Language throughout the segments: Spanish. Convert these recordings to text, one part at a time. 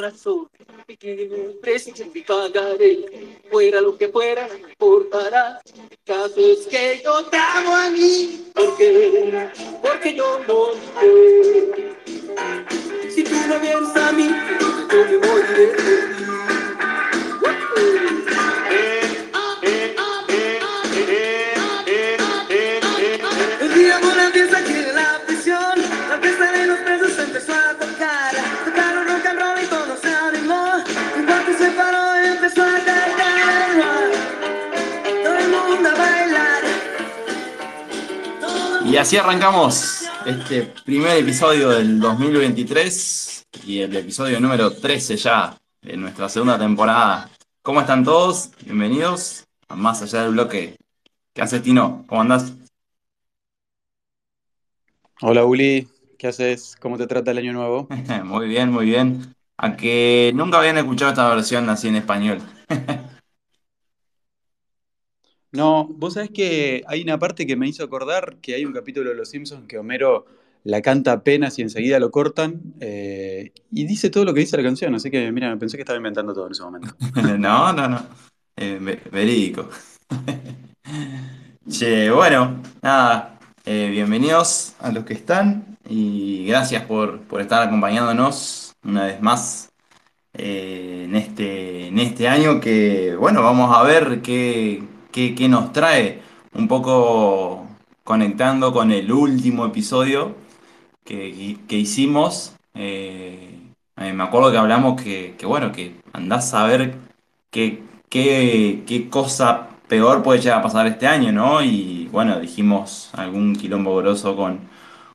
corazón, que precio que pagaré. Fuera lo que fuera, no me importará. El caso es que yo te amo a mí. Porque, porque yo no sé. Si tú no vienes a mí, yo me moriré Y así arrancamos este primer episodio del 2023 y el episodio número 13 ya de nuestra segunda temporada. ¿Cómo están todos? Bienvenidos a Más Allá del Bloque. ¿Qué haces, Tino? ¿Cómo andás? Hola Uli, ¿qué haces? ¿Cómo te trata el año nuevo? Muy bien, muy bien. A que nunca habían escuchado esta versión así en español. No, vos sabés que hay una parte que me hizo acordar que hay un capítulo de Los Simpsons que Homero la canta apenas y enseguida lo cortan eh, y dice todo lo que dice la canción, así que mira, pensé que estaba inventando todo en ese momento. No, no, no. Eh, ve- verídico. Che, bueno, nada. eh, bienvenidos a los que están y gracias por, por estar acompañándonos una vez más en este, en este año que, bueno, vamos a ver qué, qué, qué nos trae. Un poco conectando con el último episodio que, que hicimos. eh, eh, me acuerdo que hablamos que, que, bueno, que andás a ver qué, qué, qué cosa peor puede llegar a pasar este año, ¿no? Y bueno, dijimos algún quilombo grosso con,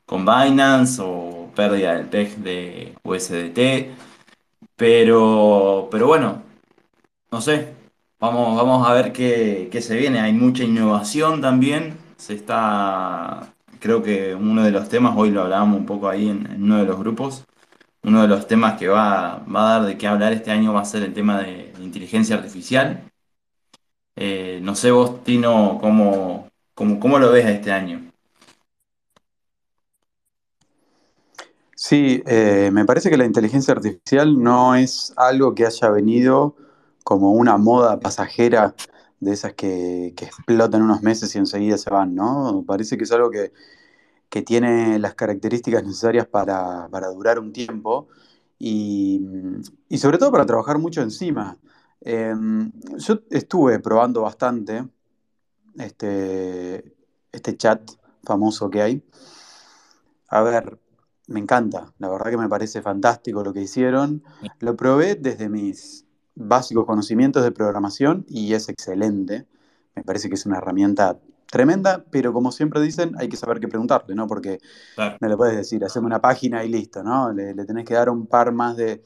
con Binance o pérdida del PEG de USDT. Pero, pero bueno, no sé. Vamos, vamos a ver qué, se viene. Hay mucha innovación también. Se está, creo que uno de los temas, hoy lo hablábamos un poco ahí en, uno de los grupos, uno de los temas que va, va a dar de qué hablar este año va a ser el tema de, inteligencia artificial. Eh, no sé vos, Tino, cómo, cómo, cómo lo ves este año. Sí, eh, me parece que la inteligencia artificial no es algo que haya venido como una moda pasajera de esas que, que explotan unos meses y enseguida se van, ¿no? Parece que es algo que, que tiene las características necesarias para, para durar un tiempo y, y sobre todo para trabajar mucho encima. Eh, yo estuve probando bastante este, este chat famoso que hay. A ver, me encanta, la verdad que me parece fantástico lo que hicieron. Lo probé desde mis básicos conocimientos de programación y es excelente. Me parece que es una herramienta tremenda, pero como siempre dicen, hay que saber qué preguntarle, ¿no? Porque Claro. no le puedes decir, haceme una página y listo, ¿no? Le, le tenés que dar un par más de,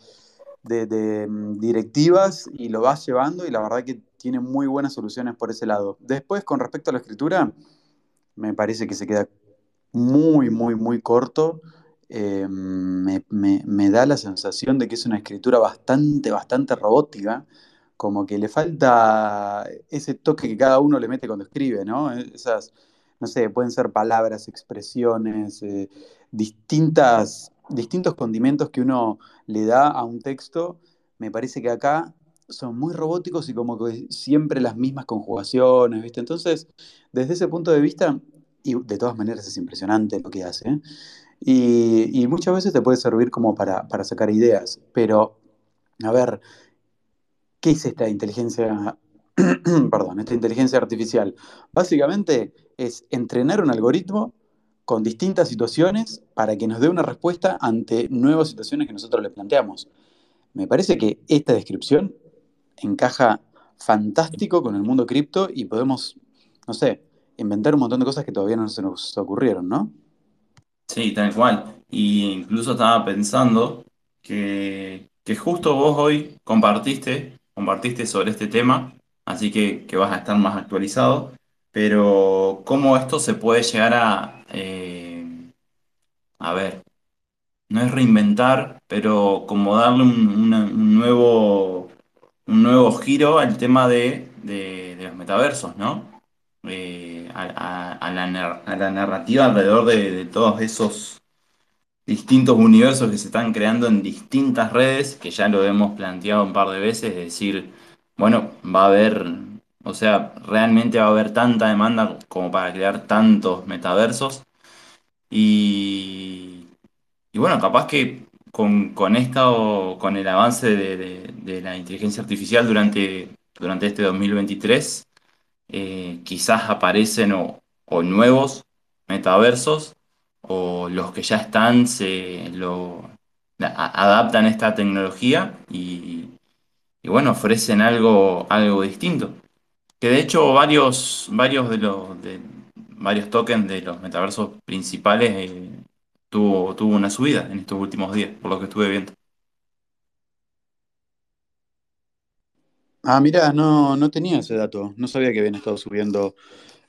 de- de, mm, directivas y lo vas llevando y la verdad que tiene muy buenas soluciones por ese lado. Después, con respecto a la escritura, me parece que se queda muy, muy, muy corto, eh, me, da la sensación de que es una escritura bastante, bastante robótica, como que le falta ese toque que cada uno le mete cuando escribe, ¿no? Esas, no sé, pueden ser palabras, expresiones, eh, distintas, distintos condimentos que uno le da a un texto. Me parece que acá son muy robóticos y como que siempre las mismas conjugaciones, ¿viste? Entonces, desde ese punto de vista, y de todas maneras es impresionante lo que hace, ¿eh? Y, muchas veces te puede servir como para, para sacar ideas, pero a ver, ¿qué es esta inteligencia, perdón, esta inteligencia artificial? Básicamente es entrenar un algoritmo con distintas situaciones para que nos dé una respuesta ante nuevas situaciones que nosotros le planteamos. Me parece que esta descripción encaja fantástico con el mundo cripto y podemos, no sé, inventar un montón de cosas que todavía no se nos ocurrieron, ¿no? Sí, tal cual. Y incluso estaba pensando que, que justo vos hoy compartiste, compartiste sobre este tema, así que, que vas a estar más actualizado, pero cómo esto se puede llegar a, eh, a ver, no es reinventar, pero como darle un, un nuevo, un nuevo giro al tema de- de los metaversos, ¿no? Eh, a, la, narrativa alrededor de todos esos distintos universos que se están creando en distintas redes, que ya lo hemos planteado un par de veces, es decir, bueno, va a haber, o sea, realmente va a haber tanta demanda como para crear tantos metaversos. Y, y bueno, capaz que con, con esto, con el avance de, de- de la inteligencia artificial durante, durante este 2023, eh, quizás aparecen o, nuevos metaversos o los que ya están se lo a- adaptan esta tecnología y, y bueno, ofrecen algo, algo distinto. Que de hecho varios, varios de los de, varios tokens de los metaversos principales eh, tuvo, tuvo una subida en estos últimos días, por lo que estuve viendo. Ah, mira, no, no tenía ese dato. No sabía que habían estado subiendo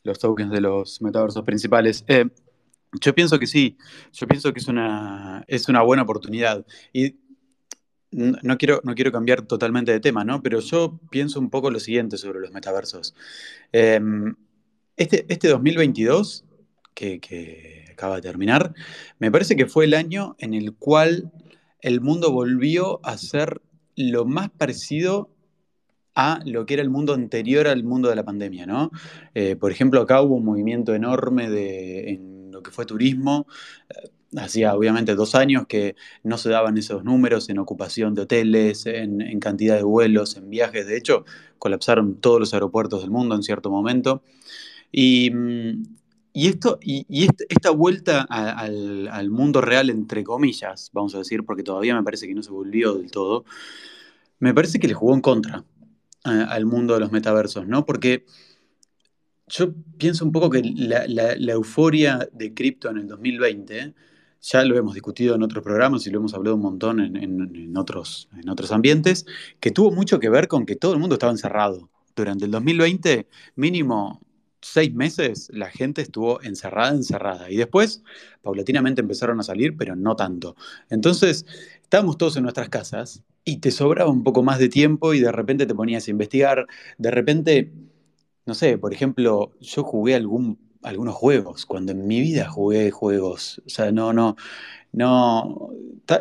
los tokens de los metaversos principales. Eh, yo pienso que sí, yo pienso que es una, es una buena oportunidad. Y no quiero, no quiero cambiar totalmente de tema, ¿no? Pero yo pienso un poco lo siguiente sobre los metaversos. Eh, este, este 2022, que, que acaba de terminar, me parece que fue el año en el cual el mundo volvió a ser lo más parecido a lo que era el mundo anterior al mundo de la pandemia, ¿no? Eh, por ejemplo, acá hubo un movimiento enorme de, en lo que fue turismo. Eh, Hacía obviamente dos años que no se daban esos números en ocupación de hoteles, en, cantidad de vuelos, en viajes. De hecho, colapsaron todos los aeropuertos del mundo en cierto momento. Y, mm, esto, y, y est- esta vuelta al, al mundo real, entre comillas, vamos a decir, porque todavía me parece que no se volvió del todo, me parece que le jugó en contra al mundo de los metaversos, ¿no? Porque yo pienso un poco que la, euforia de cripto en el 2020, ya lo hemos discutido en otros programas y lo hemos hablado un montón en otros, en otros ambientes, que tuvo mucho que ver con que todo el mundo estaba encerrado. Durante el 2020, mínimo seis meses, la gente estuvo encerrada, encerrada. Y después, paulatinamente empezaron a salir, pero no tanto. Entonces, estábamos todos en nuestras casas y te sobraba un poco más de tiempo y de repente te ponías a investigar, de repente no sé, por ejemplo, yo jugué algún, algunos juegos, cuando en mi vida jugué juegos. O sea, no, no, no.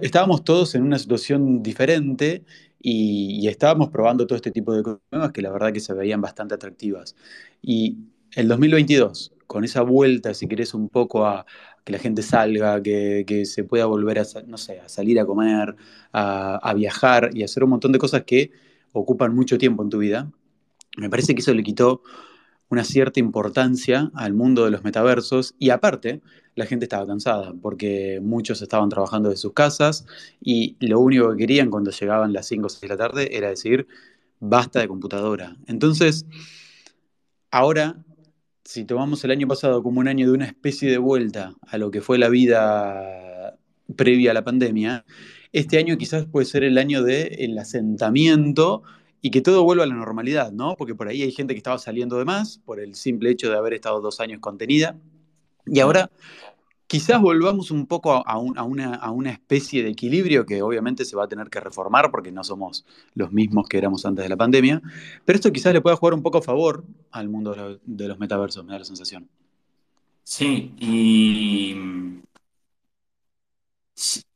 Estábamos todos en una situación diferente y, y estábamos probando todo este tipo de cosas que la verdad que se veían bastante atractivas. Y el 2022, con esa vuelta, si querés, un poco a que la gente salga, que, se pueda volver a, no sé, a salir a comer, a, a viajar y hacer un montón de cosas que ocupan mucho tiempo en tu vida. Me parece que eso le quitó una cierta importancia al mundo de los metaversos y aparte la gente estaba cansada porque muchos estaban trabajando de sus casas y lo único que querían cuando llegaban las 5 o 6 de la tarde era decir basta de computadora. Entonces, ahora, si tomamos el año pasado como un año de una especie de vuelta a lo que fue la vida previa a la pandemia, este año quizás puede ser el año del asentamiento y que todo vuelva a la normalidad, ¿no? Porque por ahí hay gente que estaba saliendo de más por el simple hecho de haber estado dos años contenida. Y ahora quizás volvamos un poco a, una, especie de equilibrio que obviamente se va a tener que reformar porque no somos los mismos que éramos antes de la pandemia, pero esto quizás le pueda jugar un poco a favor al mundo de los metaversos, me da la sensación. Sí, y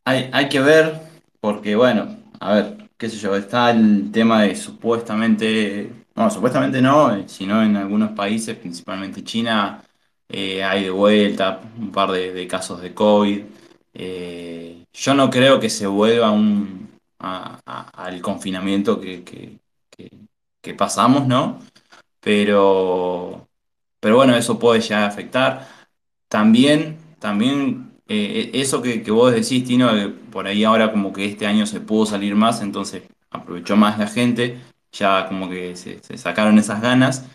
hay, hay que ver, porque bueno, a ver, qué sé yo, está el tema de supuestamente, no, supuestamente no, sino en algunos países, principalmente China, eh, hay de vuelta un par de, casos de COVID. Eh, yo no creo que se vuelva un, al confinamiento que, que, pasamos, ¿no? Pero, pero bueno, eso puede ya afectar. También, también eh, eso que, vos decís, Tino, por ahí ahora como que este año se pudo salir más, entonces aprovechó más la gente, ya como que se, sacaron esas ganas,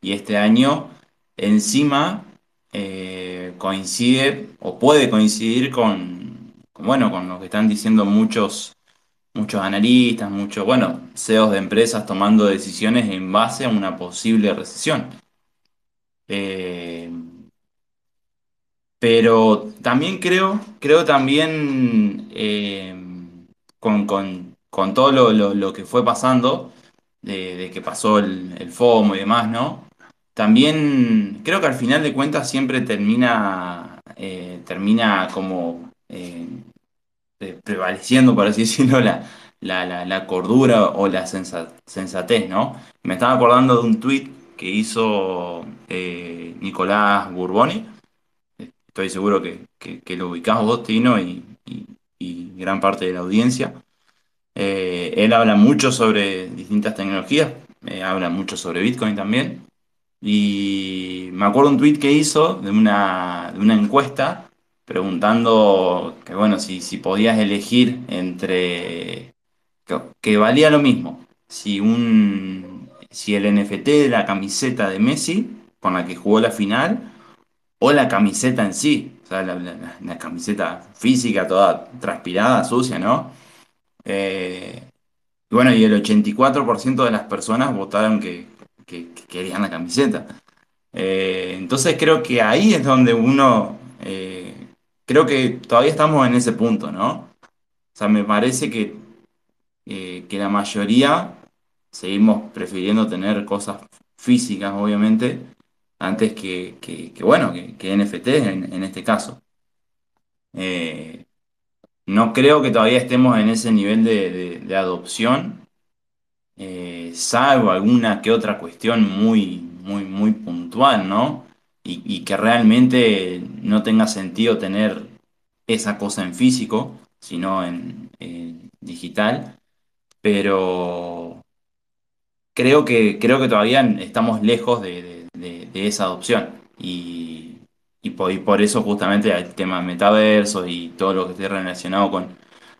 y este año encima eh, coincide o puede coincidir con, bueno, con lo que están diciendo muchos, muchos analistas, muchos, bueno, CEOs de empresas tomando decisiones en base a una posible recesión. Eh, pero también creo, creo también eh, con, todo lo, que fue pasando, de, que pasó el, FOMO y demás, ¿no? También creo que al final de cuentas siempre termina, eh, termina como eh, prevaleciendo, por así decirlo, la, la, cordura o la sensatez, ¿no? Me estaba acordando de un tuit que hizo Nicolás Burboni, estoy seguro que, lo ubicás vos, Tino, y, gran parte de la audiencia. Eh, él habla mucho sobre distintas tecnologías, eh, habla mucho sobre Bitcoin también. Y me acuerdo un tweet que hizo de una, de una encuesta preguntando que, bueno, si, si podías elegir entre. Que, valía lo mismo. Si, un, si el NFT de la camiseta de Messi, con la que jugó la final, o la camiseta en sí, o sea, la, camiseta física toda transpirada, sucia, ¿no? Eh, y bueno, y el 84% de las personas votaron que, querían la camiseta. Eh, entonces creo que ahí es donde uno, eh, creo que todavía estamos en ese punto, ¿no? O sea, me parece que, que la mayoría seguimos prefiriendo tener cosas físicas, obviamente, antes que, bueno, que, NFT en, este caso. Eh, no creo que todavía estemos en ese nivel de, adopción, eh, salvo alguna que otra cuestión muy, muy, muy puntual, ¿no? Y, que realmente no tenga sentido tener esa cosa en físico, sino en, digital. Pero creo que, creo que todavía estamos lejos de esa adopción. Y, y, por, eso justamente el tema metaverso y todo lo que esté relacionado con,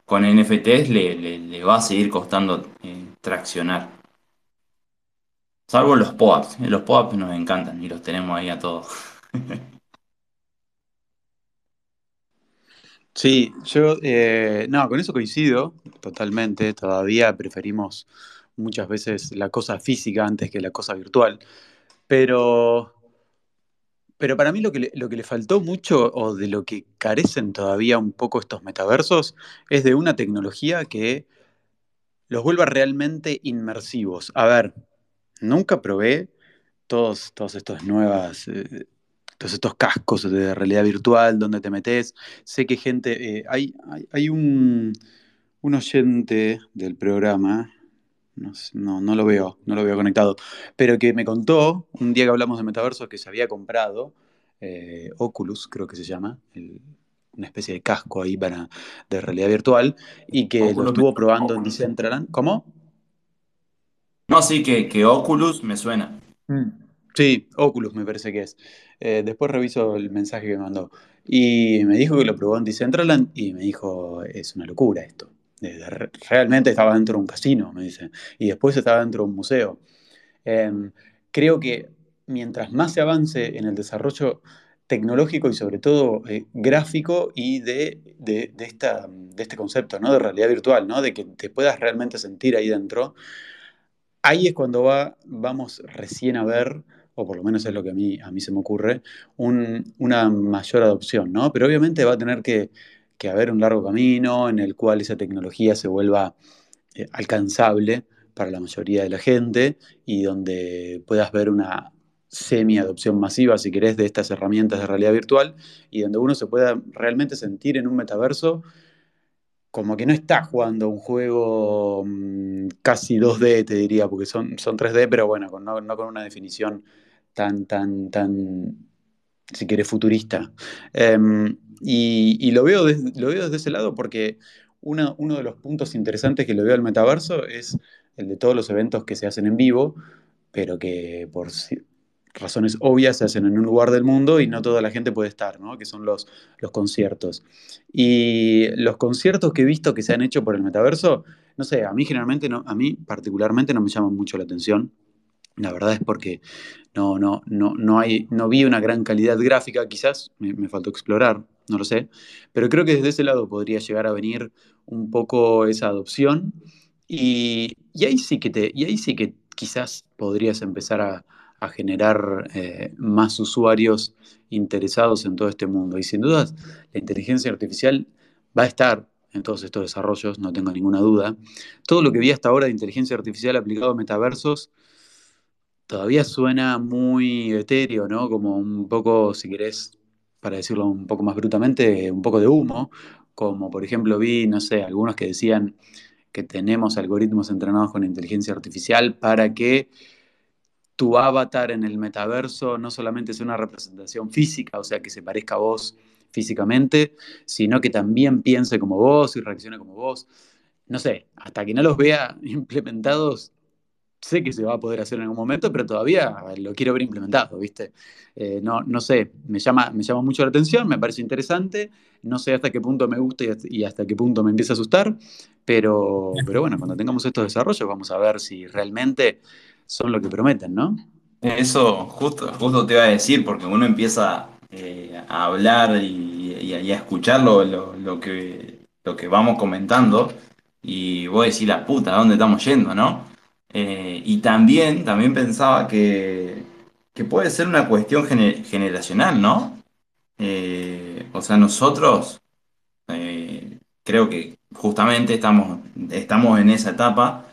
con NFTs le, va a seguir costando eh, traccionar. Salvo los POAPs. Los POAPs nos encantan y los tenemos ahí a todos. Sí, yo, eh, no, con eso coincido totalmente. Todavía preferimos muchas veces la cosa física antes que la cosa virtual. Pero, pero para mí lo que, lo que le faltó mucho o de lo que carecen todavía un poco estos metaversos es de una tecnología que los vuelva realmente inmersivos. A ver, nunca probé todos, todos estos nuevas, eh, todos estos cascos de realidad virtual donde te metes. Sé que gente, eh, hay, hay, un, un oyente del programa, no, no, lo veo, no lo veo conectado. Pero que me contó, un día que hablamos de metaversos, que se había comprado eh, Oculus, creo que se llama, una especie de casco ahí para, de realidad virtual, y que lo estuvo probando en Decentraland. ¿Cómo? No, sí, que, que Oculus me suena. Mm. Sí, Oculus me parece que es. Eh, después reviso el mensaje que me mandó. Y me dijo que lo probó en Decentraland y me dijo, es una locura esto realmente estaba dentro de un casino, me dice, y después estaba dentro de un museo. Em, creo que mientras más se avance en el desarrollo tecnológico y sobre todo eh, gráfico y de, de, esta, de este concepto ¿no? de realidad virtual, ¿no? de que te puedas realmente sentir ahí dentro, ahí es cuando va, vamos recién a ver o por lo menos es lo que a mí, a mí se me ocurre, una mayor adopción, ¿no? Pero obviamente va a tener que, haber un largo camino en el cual esa tecnología se vuelva eh, alcanzable para la mayoría de la gente y donde puedas ver una semi-adopción masiva, si querés, de estas herramientas de realidad virtual y donde uno se pueda realmente sentir en un metaverso como que no está jugando un juego mm, casi 2D, te diría, porque son, son 3D, pero bueno, no, con una definición tan, tan, tan, si querés, futurista. Em, y, lo, veo desde, lo veo desde ese lado porque uno de los puntos interesantes que le veo al metaverso es el de todos los eventos que se hacen en vivo, pero que por razones obvias se hacen en un lugar del mundo y no toda la gente puede estar, ¿no? que son los, los conciertos. Y los conciertos que he visto que se han hecho por el metaverso, no sé, a mí generalmente, no, a mí particularmente no me llaman mucho la atención. La verdad es porque no, no, no, no, hay, no vi una gran calidad gráfica, quizás me, faltó explorar, no lo sé, pero creo que desde ese lado podría llegar a venir un poco esa adopción y, y ahí sí que te, y ahí sí que quizás podrías empezar a, a generar eh, más usuarios interesados en todo este mundo. Y sin dudas, la inteligencia artificial va a estar en todos estos desarrollos, no tengo ninguna duda. Todo lo que vi hasta ahora de inteligencia artificial aplicado a metaversos todavía suena muy etéreo, ¿no? Como un poco, si querés, para decirlo un poco más brutamente, un poco de humo. Como por ejemplo vi, no sé, algunos que decían que tenemos algoritmos entrenados con inteligencia artificial para que tu avatar en el metaverso no solamente es una representación física, o sea, que se parezca a vos físicamente, sino que también piense como vos y reaccione como vos. No sé, hasta que no los vea implementados, sé que se va a poder hacer en algún momento, pero todavía lo quiero ver implementado, ¿viste? Eh, no, no sé, me llama, me llama mucho la atención, me parece interesante, no sé hasta qué punto me gusta y hasta, qué punto me empieza a asustar, pero, pero bueno, cuando tengamos estos desarrollos vamos a ver si realmente son lo que prometen, ¿no? Eso justo, justo te iba a decir, porque uno empieza eh, a hablar y, a escuchar lo, que, lo que vamos comentando y vos decís la puta, ¿a dónde estamos yendo, no? Eh, y también, también pensaba que, puede ser una cuestión generacional, ¿no? Eh, o sea, nosotros creo que justamente estamos, estamos en esa etapa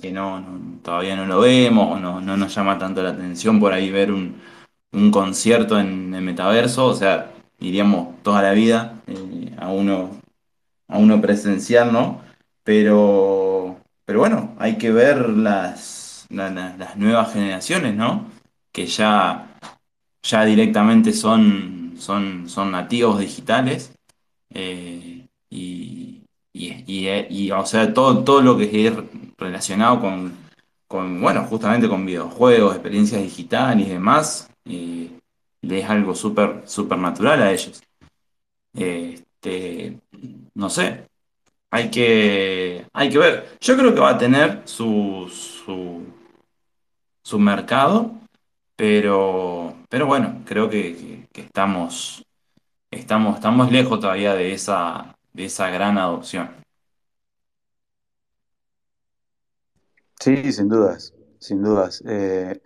que no, todavía no lo vemos o no, nos llama tanto la atención por ahí ver un, concierto en el metaverso, o sea, iríamos toda la vida eh, a, uno, a uno presencial, ¿no? Pero, pero bueno, hay que ver las, las nuevas generaciones, ¿no? Que ya, ya directamente son, son, son nativos digitales eh, y, y, o sea, todo, todo lo que es relacionado con, con, bueno, justamente con videojuegos, experiencias digitales y demás, y es algo súper super natural a ellos. Este, no sé, hay que, hay que ver. Yo creo que va a tener su, su, su mercado, pero, pero bueno, creo que, estamos, estamos, estamos lejos todavía de esa, de esa gran adopción. Sí, sin dudas, sin dudas. Eh,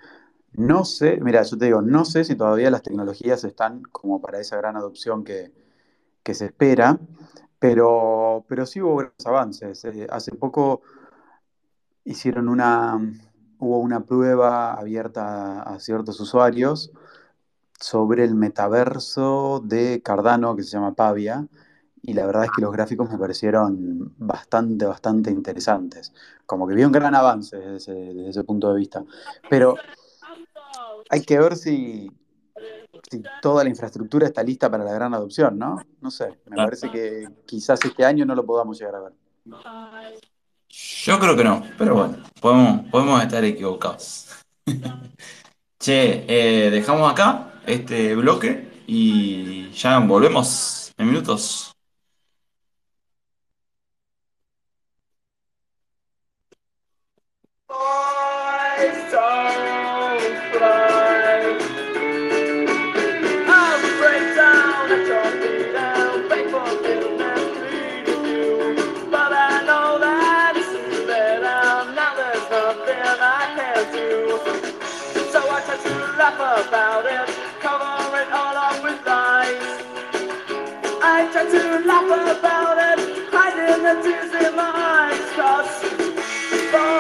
no sé, mira, yo te digo, no sé si todavía las tecnologías están como para esa gran adopción que, se espera, pero, pero sí hubo grandes avances. Eh, hace poco hicieron una, hubo una prueba abierta a ciertos usuarios sobre el metaverso de Cardano que se llama Pavia, y la verdad es que los gráficos me parecieron bastante, bastante interesantes. Como que vi un gran avance desde ese, punto de vista. Pero hay que ver si, si, toda la infraestructura está lista para la gran adopción, ¿no? No sé, me parece que quizás este año no lo podamos llegar a ver. Yo creo que no, pero bueno, podemos, podemos estar equivocados. che, eh, dejamos acá este bloque y ya volvemos en minutos. The tears in my eyes, cause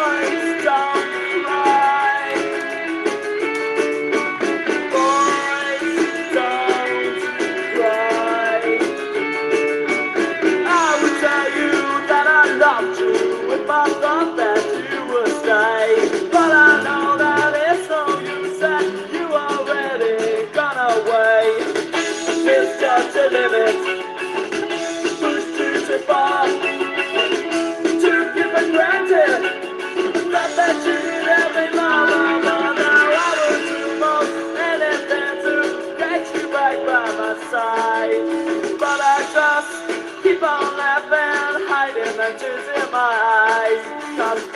antes e mais.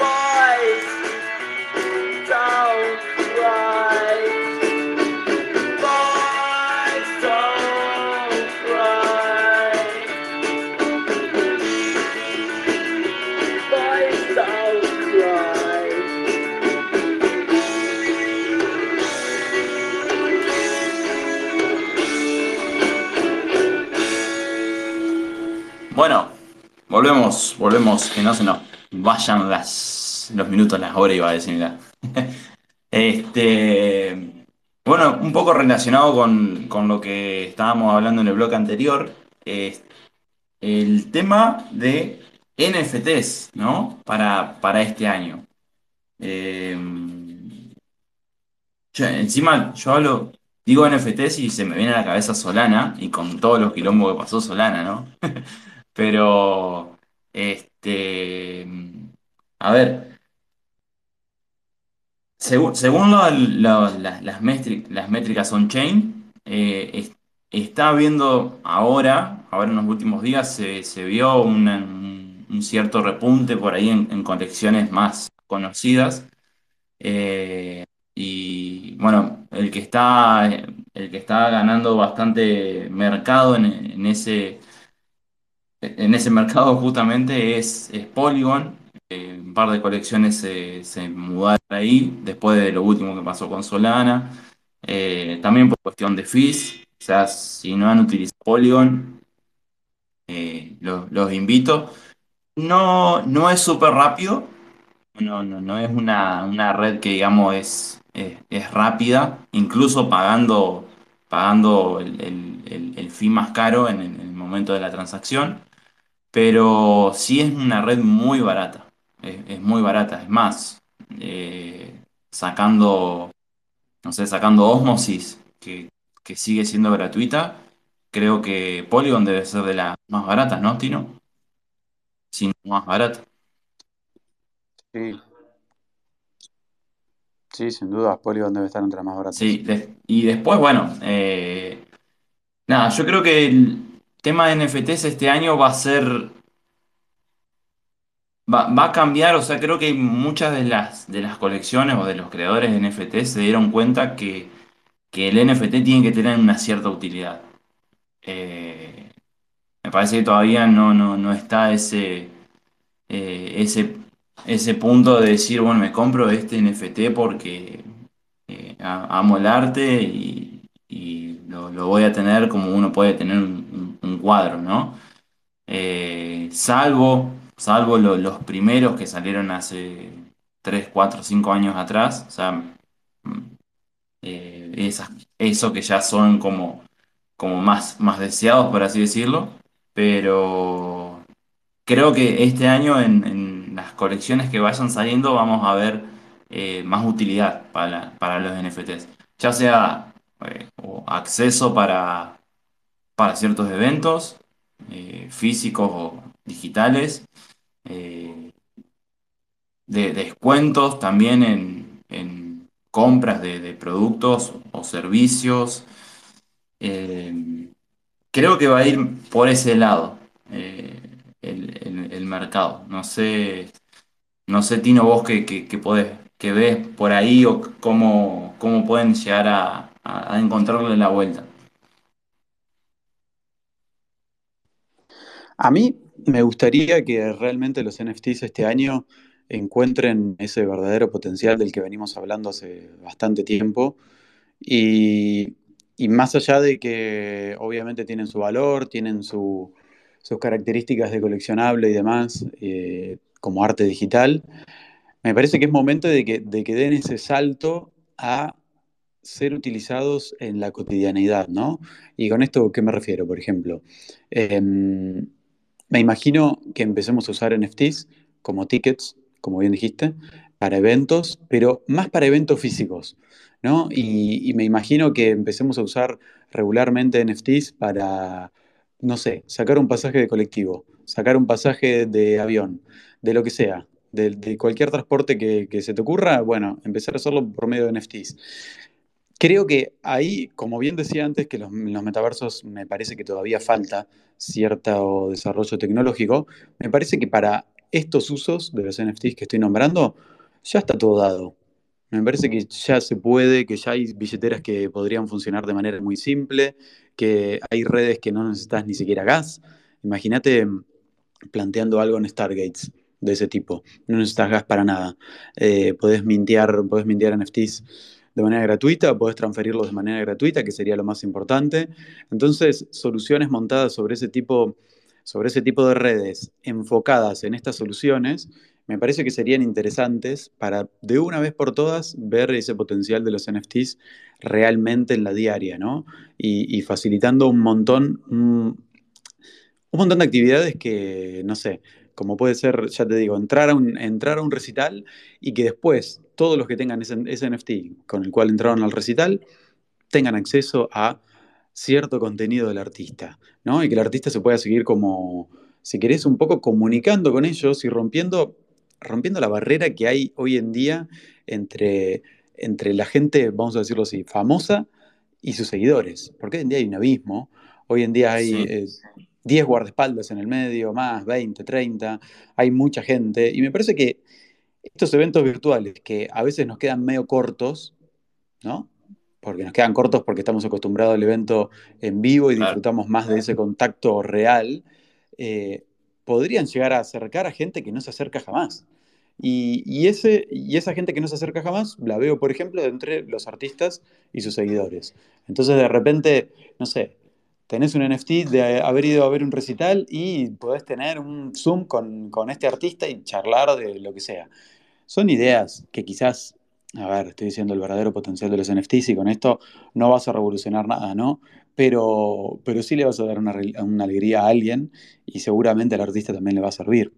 Volvemos, que no se nos vayan las, los minutos, las horas, iba a decir, mirá. Este, bueno, un poco relacionado con, con lo que estábamos hablando en el bloque anterior, es el tema de NFTs, ¿no? Para, para este año. Yo- encima, yo hablo, digo NFTs y se me viene a la cabeza Solana y con todos los quilombos que pasó Solana, ¿no? Pero, este, a ver, según, según las, métri- las métricas on-chain, eh, es- está habiendo ahora, ahora en los últimos días, se, se vio un, cierto repunte por ahí en, colecciones más conocidas. Eh, y bueno, el que está, el que está ganando bastante mercado en ese en ese mercado justamente es, Polygon. Eh, un par de colecciones se, mudaron ahí después de lo último que pasó con Solana. Eh, también por cuestión de fees. Sea, si no han utilizado Polygon, eh, los, los invito. No, no es súper rápido. No, no, no es una, una red que digamos es, es, es rápida. Incluso pagando, pagando el, el- fee más caro en el momento de la transacción pero sí es una red muy barata. Es, es muy barata. Es más, eh, sacando, no sé, sacando Osmosis, que, que sigue siendo gratuita, creo que Polygon debe ser de las más baratas, ¿no, Tino? Si no más barata. Sí, sí, sin duda, Polygon debe estar entre las más baratas. Sí, de- y después, bueno, eh, nada, yo creo que el tema de NFTs este año va a ser Va, va a cambiar, o sea, creo que muchas de las, de las colecciones o de los creadores de NFT se dieron cuenta que, que el NFT tiene que tener una cierta utilidad. Eh, me parece que todavía no, no, no está ese, eh, ese, ese punto de decir, bueno, me compro este NFT porque eh, amo el arte y, y lo, lo voy a tener como uno puede tener un, un- un cuadro, ¿no? Eh, salvo, salvo lo- los primeros que salieron hace 3 4 5 años atrás, o sea, mm, eh, esas, eso que ya son como, como más, más deseados, por así decirlo, pero creo que este año en, las colecciones que vayan saliendo vamos a ver eh, más utilidad para, para los NFTs, ya sea acceso para para ciertos eventos eh, físicos o digitales, eh, de descuentos también en, compras de, productos o servicios. Eh, creo que va a ir por ese lado el, mercado. No sé, no sé, Tino, vos que, que, podés, que ves por ahí o cómo, cómo pueden llegar a encontrarle la vuelta. A mí me gustaría que realmente los NFTs este año encuentren ese verdadero potencial del que venimos hablando hace bastante tiempo Y, más allá de que obviamente tienen su valor, tienen su, sus características de coleccionable y demás, eh, como arte digital, me parece que es momento de que, de que den ese salto a ser utilizados en la cotidianidad, ¿no? Y con esto, ¿qué me refiero? Por ejemplo, em, me imagino que empecemos a usar NFTs como tickets, como bien dijiste, para eventos, pero más para eventos físicos, ¿no? Y, y me imagino que empecemos a usar regularmente NFTs para, no sé, sacar un pasaje de colectivo, sacar un pasaje de avión, de lo que sea, de, de cualquier transporte que, que se te ocurra, bueno, empezar a hacerlo por medio de NFTs. Creo que ahí, como bien decía antes, que los, los metaversos me parece que todavía falta cierto desarrollo tecnológico, me parece que para estos usos de los NFTs que estoy nombrando, ya está todo dado. Me parece que ya se puede, que ya hay billeteras que podrían funcionar de manera muy simple, que hay redes que no necesitas ni siquiera gas. Imagínate planteando algo en Stargates de ese tipo. No necesitas gas para nada. Eh, podés mintear, podés mintear NFTs de manera gratuita, podés transferirlos de manera gratuita, que sería lo más importante. Entonces, soluciones montadas sobre ese tipo, sobre ese tipo de redes enfocadas en estas soluciones, me parece que serían interesantes para de una vez por todas ver ese potencial de los NFTs realmente en la diaria, ¿no? Y, facilitando un montón, un montón de actividades que, no sé, como puede ser, ya te digo, entrar a un, entrar a un recital y que después todos los que tengan ese, ese NFT con el cual entraron al recital tengan acceso a cierto contenido del artista, ¿no? Y que el artista se pueda seguir como, si querés, un poco comunicando con ellos y rompiendo, rompiendo la barrera que hay hoy en día entre, entre la gente, vamos a decirlo así, famosa y sus seguidores. Porque hoy en día hay un abismo, hoy en día hay Sí. eh, 10 guardaespaldas en el medio, más 20, 30, hay mucha gente. Y me parece que estos eventos virtuales que a veces nos quedan medio cortos, ¿no? Porque nos quedan cortos porque estamos acostumbrados al evento en vivo y disfrutamos más de ese contacto real, eh, podrían llegar a acercar a gente que no se acerca jamás. Y, y ese, y esa gente que no se acerca jamás la veo, por ejemplo, entre los artistas y sus seguidores. Entonces, de repente, no sé, tenés un NFT de haber ido a ver un recital y podés tener un Zoom con, con este artista y charlar de lo que sea. Son ideas que quizás, a ver, estoy diciendo el verdadero potencial de los NFTs y con esto no vas a revolucionar nada, ¿no? Pero, pero sí le vas a dar una, una alegría a alguien y seguramente al artista también le va a servir.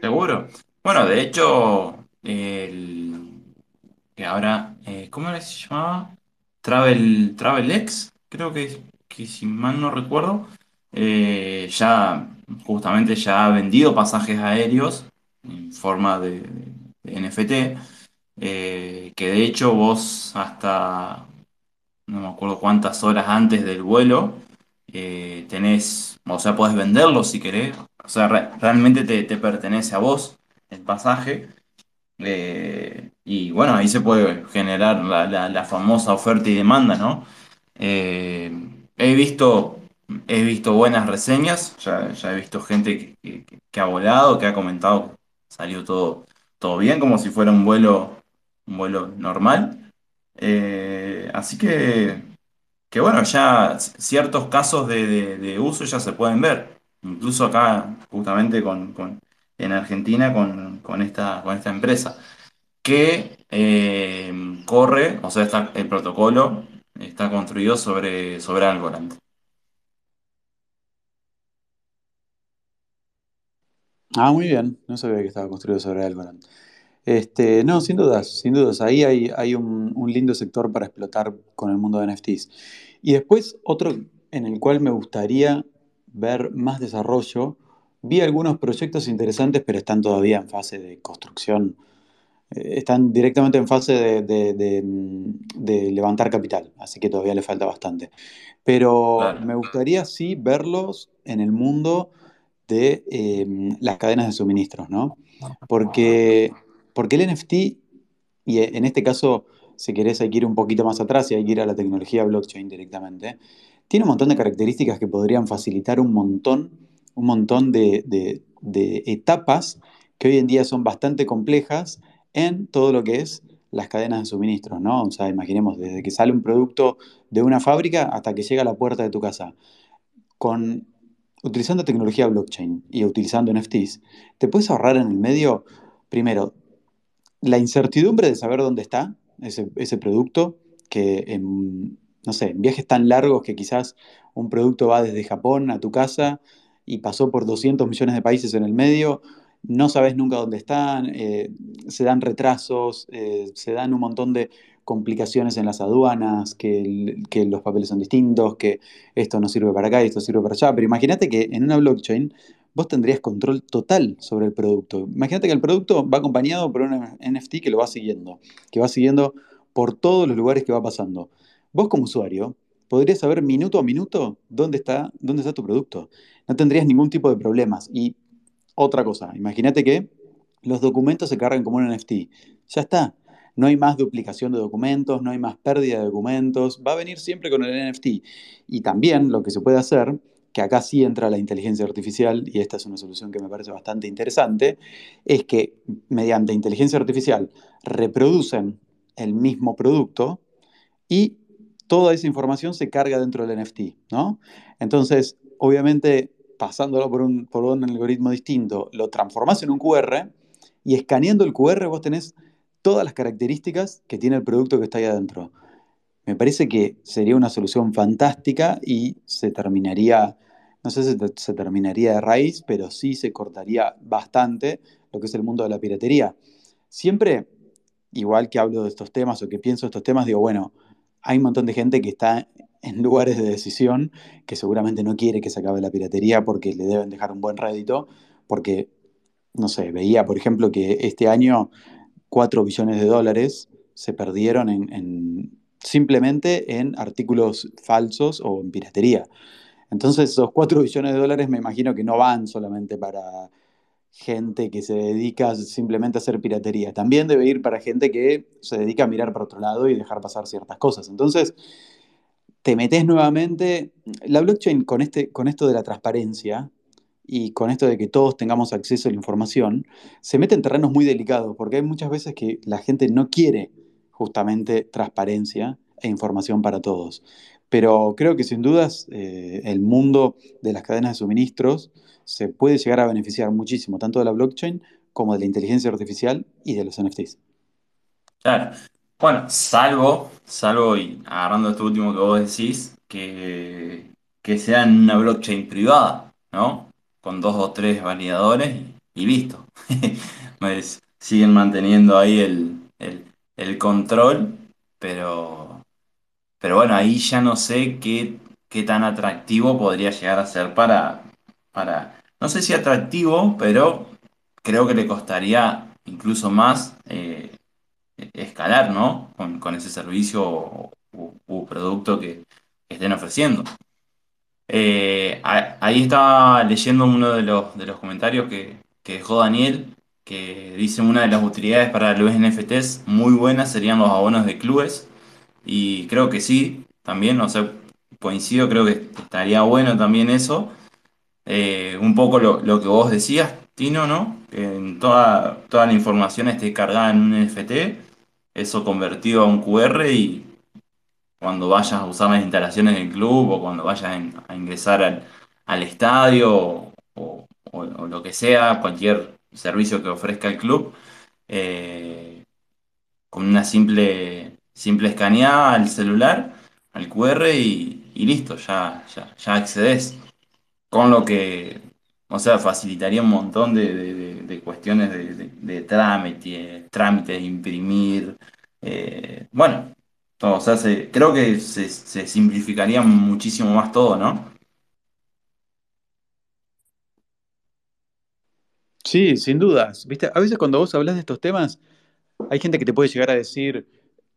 Seguro. Bueno, de hecho, el que ahora, eh, ¿cómo se llamaba? Travel, TravelX, creo que, que si mal no recuerdo, eh, ya justamente ya ha vendido pasajes aéreos en forma de, NFT, eh, que de hecho vos hasta no me acuerdo cuántas horas antes del vuelo, eh, tenés, o sea, podés venderlo si querés, o sea, re- realmente te, te pertenece a vos el pasaje, y bueno, ahí se puede generar la, la- la famosa oferta y demanda, ¿no? Eh, he visto, he visto buenas reseñas, ya, he visto gente que, ha volado, que ha comentado salió todo, todo bien, como si fuera un vuelo, un vuelo normal. Eh, así que, que bueno, ya ciertos casos de, uso ya se pueden ver. Incluso acá, justamente con- en Argentina, con, con esta, con esta empresa, que eh, corre, o sea, está, el protocolo está construido sobre, sobre Algorand. Ah, muy bien, no sabía que estaba construido sobre Algorand. Este, no, sin dudas, sin dudas. Ahí hay, hay un, un lindo sector para explotar con el mundo de NFTs. Y después otro en el cual me gustaría ver más desarrollo. Vi algunos proyectos interesantes, pero están todavía en fase de construcción. Eh, están directamente en fase de, de- de, de levantar capital, así que todavía le falta bastante. Pero Claro. me gustaría sí verlos en el mundo de eh, las cadenas de suministros, ¿no? Porque, porque el NFT, y en este caso, si querés, hay que ir un poquito más atrás y hay que ir a la tecnología blockchain directamente, tiene un montón de características que podrían facilitar un montón, un montón de etapas que hoy en día son bastante complejas en todo lo que es las cadenas de suministro, ¿no? O sea, imaginemos, desde que sale un producto de una fábrica hasta que llega a la puerta de tu casa. Con, utilizando tecnología blockchain y utilizando NFTs, te puedes ahorrar en el medio, primero, la incertidumbre de saber dónde está ese, producto, que no sé, en viajes tan largos que quizás un producto va desde Japón a tu casa y pasó por 200 millones de países en el medio, no sabes nunca dónde están, eh, se dan retrasos, eh, se dan un montón de complicaciones en las aduanas, que, los papeles son distintos, que esto no sirve para acá y esto sirve para allá. Pero imagínate que en una blockchain vos tendrías control total sobre el producto. Imagínate que el producto va acompañado por un NFT que lo va siguiendo, que va siguiendo por todos los lugares que va pasando. Vos como usuario podrías saber minuto a minuto dónde está, dónde está tu producto. No tendrías ningún tipo de problemas. Y otra cosa, imagínate que los documentos se cargan como un NFT. Ya está. No hay más duplicación de documentos, no hay más pérdida de documentos. Va a venir siempre con el NFT. Y también lo que se puede hacer, que acá sí entra la inteligencia artificial, y esta es una solución que me parece bastante interesante, es que mediante inteligencia artificial reproducen el mismo producto y toda esa información se carga dentro del NFT, ¿no? Entonces, obviamente, pasándolo por un, por un algoritmo distinto, lo transformas en un QR y escaneando el QR vos tenés todas las características que tiene el producto que está ahí adentro. Me parece que sería una solución fantástica y se terminaría, no sé si se terminaría de raíz, pero sí se cortaría bastante lo que es el mundo de la piratería. Siempre, igual que hablo de estos temas o que pienso de estos temas, digo, bueno, hay un montón de gente que está en lugares de decisión que seguramente no quiere que se acabe la piratería porque le deben dejar un buen rédito, porque, no sé, veía, por ejemplo, que este año 4 billones de dólares se perdieron en, simplemente en artículos falsos o en piratería. Entonces, esos 4 billones de dólares me imagino que no van solamente para gente que se dedica simplemente a hacer piratería. También debe ir para gente que se dedica a mirar para otro lado y dejar pasar ciertas cosas. Entonces, te metes nuevamente. La blockchain con, este, con esto de la transparencia y con esto de que todos tengamos acceso a la información, se mete en terrenos muy delicados, porque hay muchas veces que la gente no quiere justamente transparencia e información para todos. Pero creo que sin dudas eh, el mundo de las cadenas de suministros se puede llegar a beneficiar muchísimo, tanto de la blockchain como de la inteligencia artificial y de los NFTs. Claro. Bueno, salvo, salvo, y agarrando esto último que vos decís, que, que sea en una blockchain privada, ¿no? Con dos o tres validadores y, listo. siguen manteniendo ahí el, el control, pero, pero bueno, ahí ya no sé qué, qué tan atractivo podría llegar a ser para, para, no sé si atractivo, pero creo que le costaría incluso más eh, escalar, ¿no? Con, ese servicio u, producto que, estén ofreciendo. Eh, ahí estaba leyendo uno de los, de los comentarios que, que dejó Daniel, que dice una de las utilidades para los NFTs muy buenas serían los abonos de clubes. Y creo que sí, también, no sé, coincido, creo que estaría bueno también eso. Eh, un poco lo, que vos decías, Tino, ¿no? Que en toda, toda la información esté cargada en un NFT, eso convertido a un QR y cuando vayas a usar las instalaciones del club o cuando vayas a ingresar al, estadio o, lo que sea, cualquier servicio que ofrezca el club, eh, con una simple, simple escaneada al celular, al QR y, listo, ya, ya, ya accedes. Con lo que, o sea, facilitaría un montón de, cuestiones de, trámite, trámites, imprimir. Eh, bueno, o sea, creo que se, simplificaría muchísimo más todo, ¿no? Sí, sin dudas. ¿Viste? A veces cuando vos hablas de estos temas, hay gente que te puede llegar a decir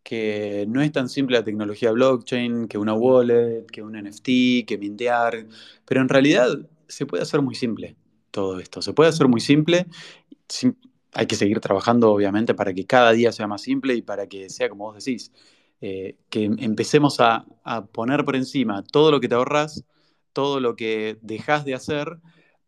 que no es tan simple la tecnología blockchain, que una wallet, que un NFT, que mintear, pero en realidad se puede hacer muy simple todo esto. Se puede hacer muy simple. Hay que seguir trabajando, obviamente, para que cada día sea más simple y para que sea como vos decís, eh, que empecemos a, a poner por encima todo lo que te ahorras, todo lo que dejas de hacer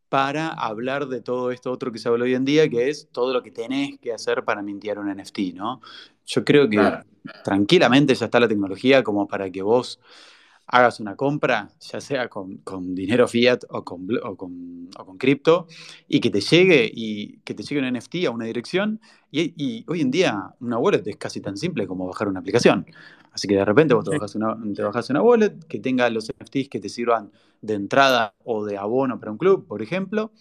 para hablar de todo esto otro que se habla hoy en día, que es todo lo que tenés que hacer para mintear un NFT, ¿no? Yo creo que Claro. tranquilamente ya está la tecnología como para que vos hagas una compra, ya sea con, con dinero fiat o con, o con, o con cripto, y que te llegue y que te llegue un NFT a una dirección. Y, y hoy en día una wallet es casi tan simple como bajar una aplicación. Así que de repente vos te bajas una, te bajás una wallet que tenga los NFTs que te sirvan de entrada o de abono para un club, por ejemplo,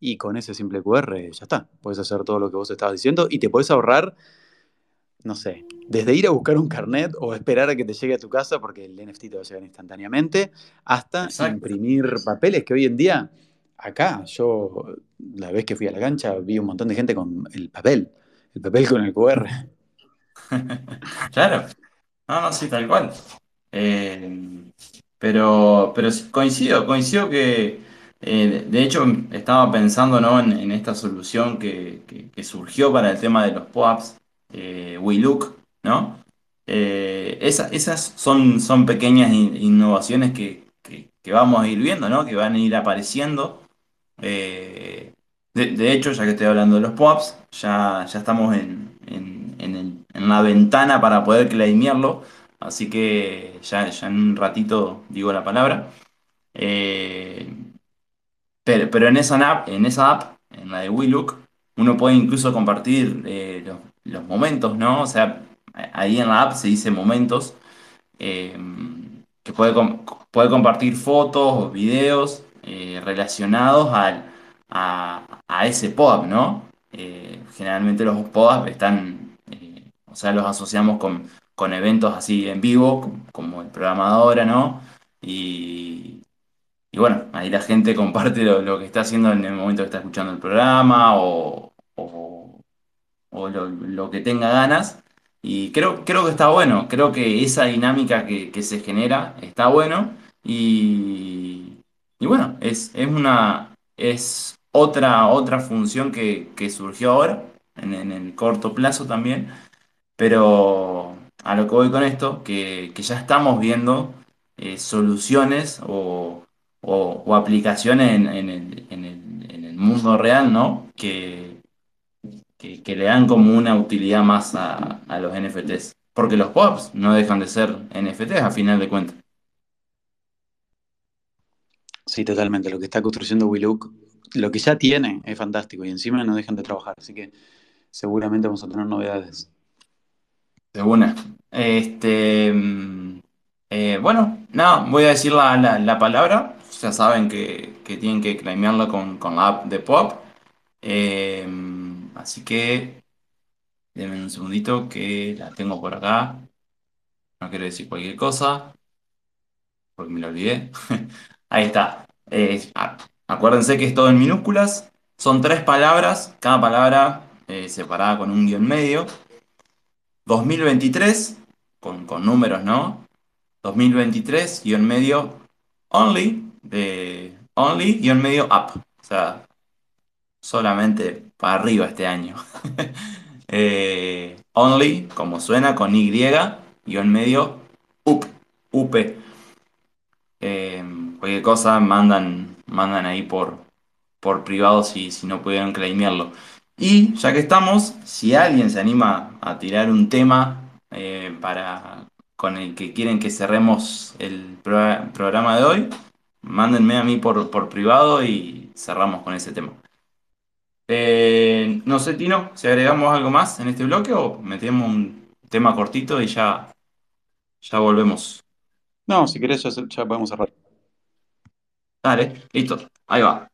y con ese simple QR ya está. Puedes hacer todo lo que vos estabas diciendo y te podés ahorrar no sé, desde ir a buscar un carnet o esperar a que te llegue a tu casa porque el NFT te va a llegar instantáneamente, hasta Exacto. imprimir papeles que hoy en día, acá, yo la vez que fui a la cancha vi un montón de gente con el papel, el papel con el QR. Claro. No, no, sí, tal cual. Eh, pero, pero coincido, coincido que, eh, de hecho, estaba pensando, ¿no? en, en esta solución que, que- que surgió para el tema de los POAPs, eh, ¿no? Eh, esa- esas son, son pequeñas in- innovaciones que, que- vamos a ir viendo, ¿no? Que van a ir apareciendo. Eh, de, hecho, ya que estoy hablando de los POAPs, ya, ya estamos en, en, en la ventana para poder claimearlo. Así que ya, ya en un ratito digo la palabra. Eh, pero, pero en esa app, en esa app, en la de WeLook, uno puede incluso compartir eh, los, los momentos, ¿no? O sea, ahí en la app se dice momentos, eh, que puede, com- puede compartir fotos o videos eh, relacionados al, a, ese POAP, ¿no? Eh, generalmente los POAP están, o sea, los asociamos con, con eventos así en vivo, como el programa de ahora, ¿no? Y, y bueno, ahí la gente comparte lo, que está haciendo en el momento que está escuchando el programa o- o lo, que tenga ganas. Y creo, creo que está bueno, creo que esa dinámica que, que se genera está bueno. Y, y bueno, es, es una, es otra, otra función que, que surgió ahora, en, en el corto plazo también. Pero a lo que voy con esto, que, que ya estamos viendo eh, soluciones o, o- o aplicaciones en, en el, en el- en el mundo real, ¿no? Que, que, que le dan como una utilidad más a, a los NFTs. Porque los POPs no dejan de ser NFTs a final de cuentas. Sí, totalmente. Lo que está construyendo WeLook, lo que ya tiene es fantástico y encima no dejan de trabajar. Así que seguramente vamos a tener novedades. De una. Este, mm, eh, bueno, nada, voy a decir la, la- la palabra. Ya saben que, que tienen que claimearla con, con la app de Pop. Eh, así que denme un segundito que la tengo por acá. No quiero decir cualquier cosa porque me lo olvidé. Ahí está. Eh, acuérdense que es todo en minúsculas. Son tres palabras, cada palabra eh, separada con un guion medio. 2023, con, con números, ¿no? 2023, guion medio, only, de only, guion medio, up. O sea, solamente para arriba este año. Eh, only, como suena, con Y, guion medio, up, up. Eh, cualquier cosa mandan, mandan ahí por, por privado si, si no pudieron claimearlo. Y ya que estamos, si alguien se anima a tirar un tema eh, para, con el que quieren que cerremos el pro- programa de hoy, mándenme a mí por, por privado y cerramos con ese tema. Eh, no sé, Tino, si agregamos algo más en este bloque o metemos un tema cortito y ya, ya volvemos. No, si querés ya, ya podemos cerrar. Dale, listo, ahí va.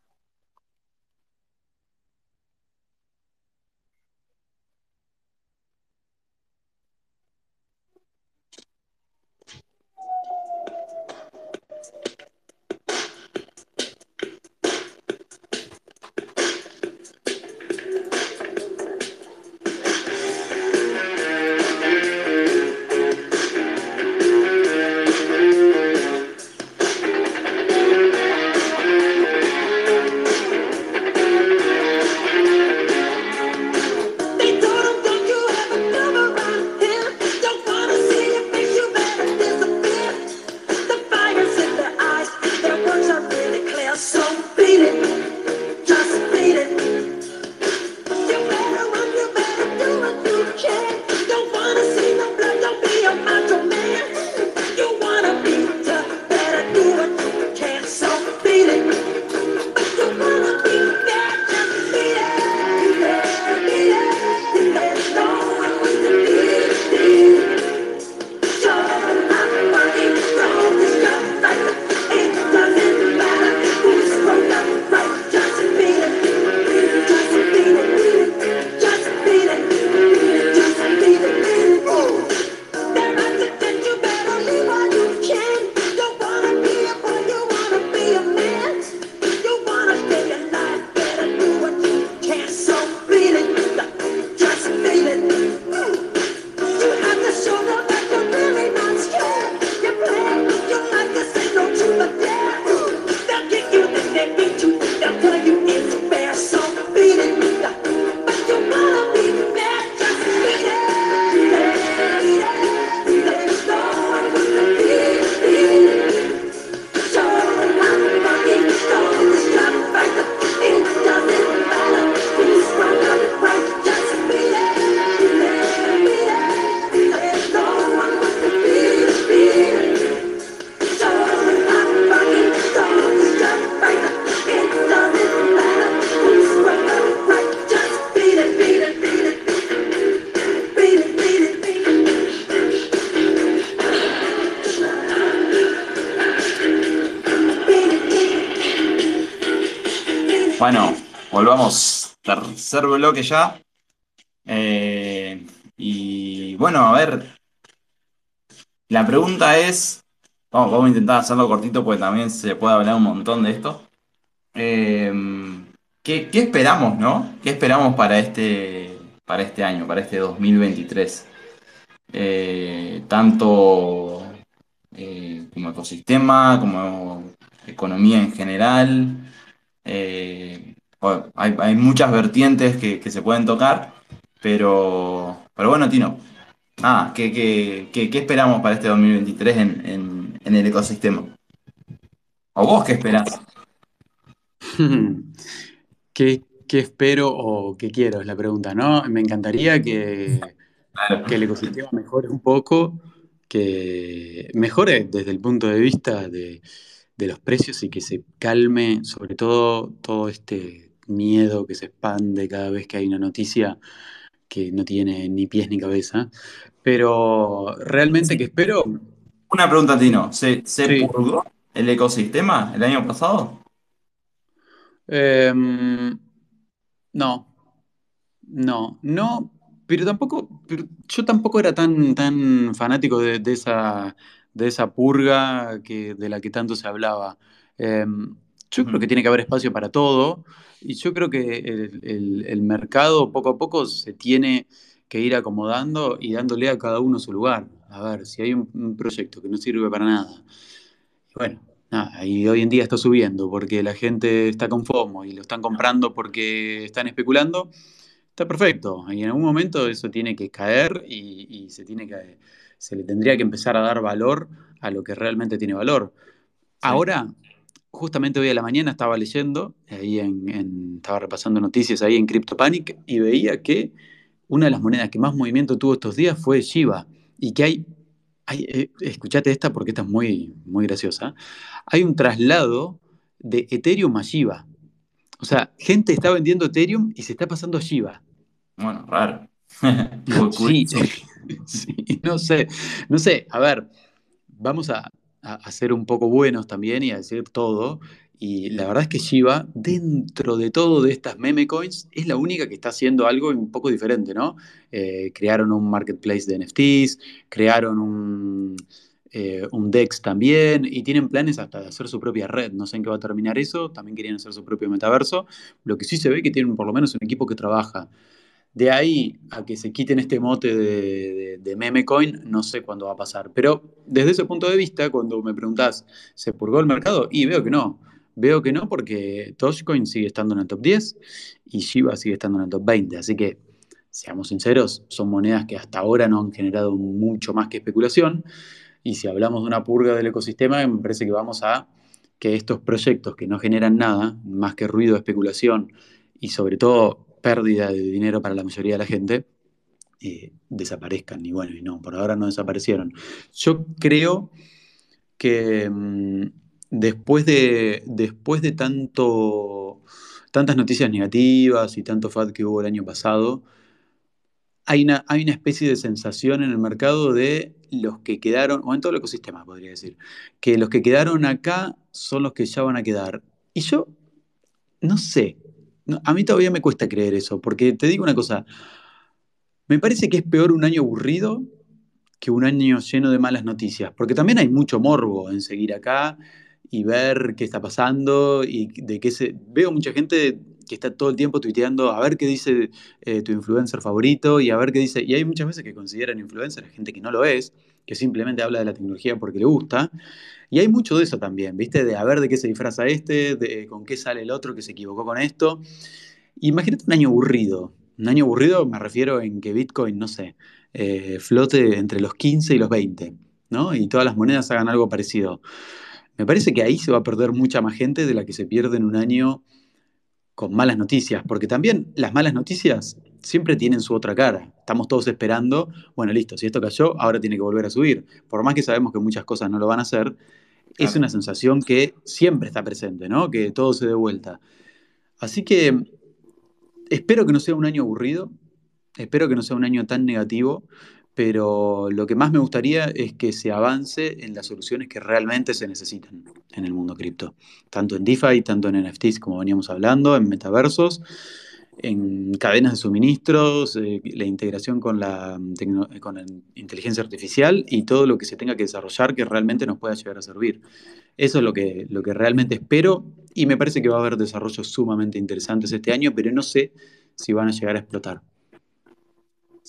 Bueno, volvamos. Tercer bloque ya. Eh, y bueno, a ver. La pregunta es. Vamos, vamos a intentar hacerlo cortito porque también se puede hablar un montón de esto. Eh, ¿qué, qué esperamos, no? ¿Qué esperamos para este, para este año, para este 2023? Eh, tanto eh, como ecosistema, como economía en general. Eh, bueno, hay, hay muchas vertientes que, que se pueden tocar, pero, pero bueno, Tino, nada, ¿qué, qué- qué- qué esperamos para este 2023 en, en- en el ecosistema? ¿O vos qué esperás? ¿Qué, qué espero o qué quiero? Es la pregunta, ¿no? Me encantaría que, Claro. que el ecosistema mejore un poco, que mejore desde el punto de vista de, de los precios y que se calme, sobre todo, todo este miedo que se expande cada vez que hay una noticia que no tiene ni pies ni cabeza. Pero realmente que espero, Una pregunta, Tino, ¿se, se sí. purgó el ecosistema el año pasado? Em, no, no, no, pero tampoco, pero yo tampoco era tan, tan fanático de, de esa, de esa purga que, de la que tanto se hablaba. Em, yo creo que tiene que haber espacio para todo y yo creo que el, el- el mercado poco a poco se tiene que ir acomodando y dándole a cada uno su lugar. A ver, si hay un, un proyecto que no sirve para nada bueno, nada, y hoy en día está subiendo porque la gente está con FOMO y lo están comprando porque están especulando. Está perfecto. Y en algún momento eso tiene que caer y, y se tiene que, se le tendría que empezar a dar valor a lo que realmente tiene valor. Sí. Ahora, justamente hoy a la mañana estaba leyendo, ahí en, en- estaba repasando noticias ahí en CryptoPanic y veía que una de las monedas que más movimiento tuvo estos días fue Shiba y que hay, hay eh, escuchate esta porque esta es muy, muy graciosa, hay un traslado de Ethereum a Shiba. O sea, gente está vendiendo Ethereum y se está pasando a Shiba. Bueno, raro. Sí. sí, no sé, no sé, a ver, vamos a, a- ser un poco buenos también y a decir todo. Y la verdad es que Shiba, dentro de todo de estas meme coins, es la única que está haciendo algo un poco diferente, ¿no? Eh, crearon un marketplace de NFTs, crearon un, eh, un DEX también, y tienen planes hasta de hacer su propia red. No sé en qué va a terminar eso, también querían hacer su propio metaverso. Lo que sí se ve que tienen por lo menos un equipo que trabaja. De ahí a que se quiten este mote de, de, meme coin, no sé cuándo va a pasar. Pero desde ese punto de vista, cuando me preguntás, ¿se purgó el mercado? Y veo que no. Veo que no porque Dogecoin sigue estando en el top 10 y Shiba sigue estando en el top 20. Así que, seamos sinceros, son monedas que hasta ahora no han generado mucho más que especulación. Y si hablamos de una purga del ecosistema, me parece que vamos a que estos proyectos que no generan nada, más que ruido, especulación y sobre todo pérdida de dinero para la mayoría de la gente, eh, desaparezcan. Y bueno, y no, por ahora no desaparecieron. Yo creo que mmm, después de, después de tanto, tantas noticias negativas y tanto FAD que hubo el año pasado, hay una, hay una especie de sensación en el mercado de los que quedaron, o en todo el ecosistema podría decir, que los que quedaron acá son los que ya van a quedar. Y yo, no sé, a mí todavía me cuesta creer eso, porque te digo una cosa, me parece que es peor un año aburrido que un año lleno de malas noticias, porque también hay mucho morbo en seguir acá y ver qué está pasando y de qué se... Veo mucha gente que está todo el tiempo tuiteando a ver qué dice eh, tu influencer favorito y a ver qué dice... Y hay muchas veces que consideran influencer gente que no lo es, que simplemente habla de la tecnología porque le gusta. Y hay mucho de eso también, ¿viste? De a ver de qué se disfraza este, de con qué sale el otro que se equivocó con esto. Imagínate un año aburrido. Un año aburrido me refiero en que Bitcoin, no sé, eh, flote entre los 15 y los 20, ¿no? Y todas las monedas hagan algo parecido. Me parece que ahí se va a perder mucha más gente de la que se pierde en un año con malas noticias, porque también las malas noticias siempre tienen su otra cara. Estamos todos esperando, bueno, listo, si esto cayó, ahora tiene que volver a subir. Por más que sabemos que muchas cosas no lo van a hacer, claro. es una sensación que siempre está presente, ¿no? Que todo se dé vuelta. Así que espero que no sea un año aburrido, espero que no sea un año tan negativo, pero lo que más me gustaría es que se avance en las soluciones que realmente se necesitan en el mundo cripto, tanto en DeFi, tanto en NFTs, como veníamos hablando, en metaversos, en cadenas de suministros, eh, la integración con la, con la inteligencia artificial y todo lo que se tenga que desarrollar que realmente nos pueda llegar a servir. Eso es lo que, lo que realmente espero y me parece que va a haber desarrollos sumamente interesantes este año, pero no sé si van a llegar a explotar.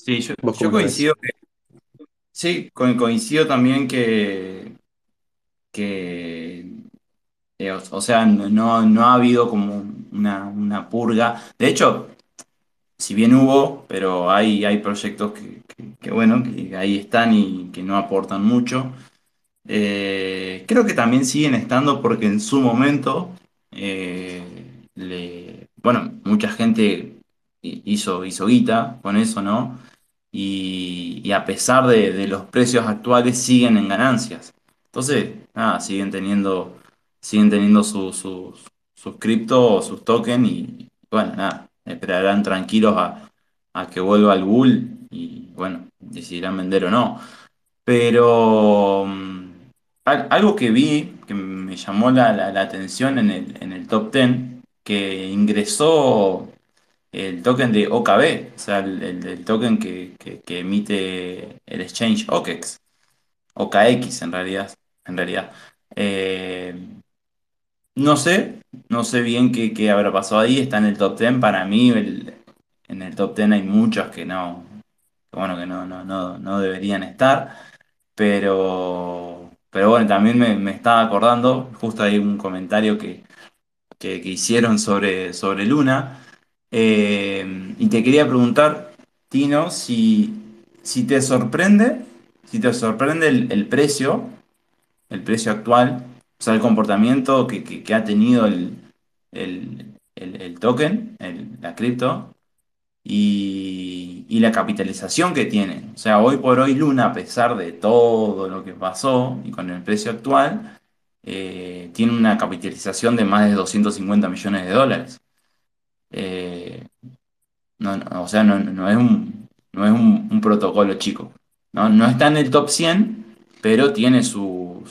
Sí, yo, coincido que, sí, coincido también que, que eh, o, sea, no, no, ha habido como una, una, purga. De hecho, si bien hubo, pero hay, hay proyectos que, bueno, que ahí están y que no aportan mucho. Eh, creo que también siguen estando porque en su momento, eh, bueno, mucha gente hizo, hizo guita con eso, ¿no? Y, a pesar de, los precios actuales siguen en ganancias. Entonces, nada, siguen teniendo, siguen teniendo sus criptos, sus tokens y bueno, nada, esperarán tranquilos a, que vuelva el bull y bueno, decidirán vender o no. Pero mm, algo que vi que me llamó la, atención en el, en el top 10, que ingresó el token de OKB, o sea, el, token que, emite el exchange OKEX, OKX en realidad. En realidad. Eh, no sé, no sé bien qué, habrá pasado ahí, está en el top 10, para mí en el top 10 hay muchos que no, bueno, que no, no, no deberían estar, pero pero bueno, también me, estaba acordando, justo hay un comentario que, hicieron sobre, sobre Luna. Eh, y te quería preguntar, Tino, si, si te sorprende, si te sorprende el, precio, el precio actual, o sea, el comportamiento que, ha tenido el, el token, la cripto, y, la capitalización que tiene. O sea, hoy por hoy Luna, a pesar de todo lo que pasó y con el precio actual, eh, tiene una capitalización de más de 250 millones de dólares. Eh, o sea, no, es, un, no es un, protocolo chico. ¿no? está en el top 100, pero tiene su,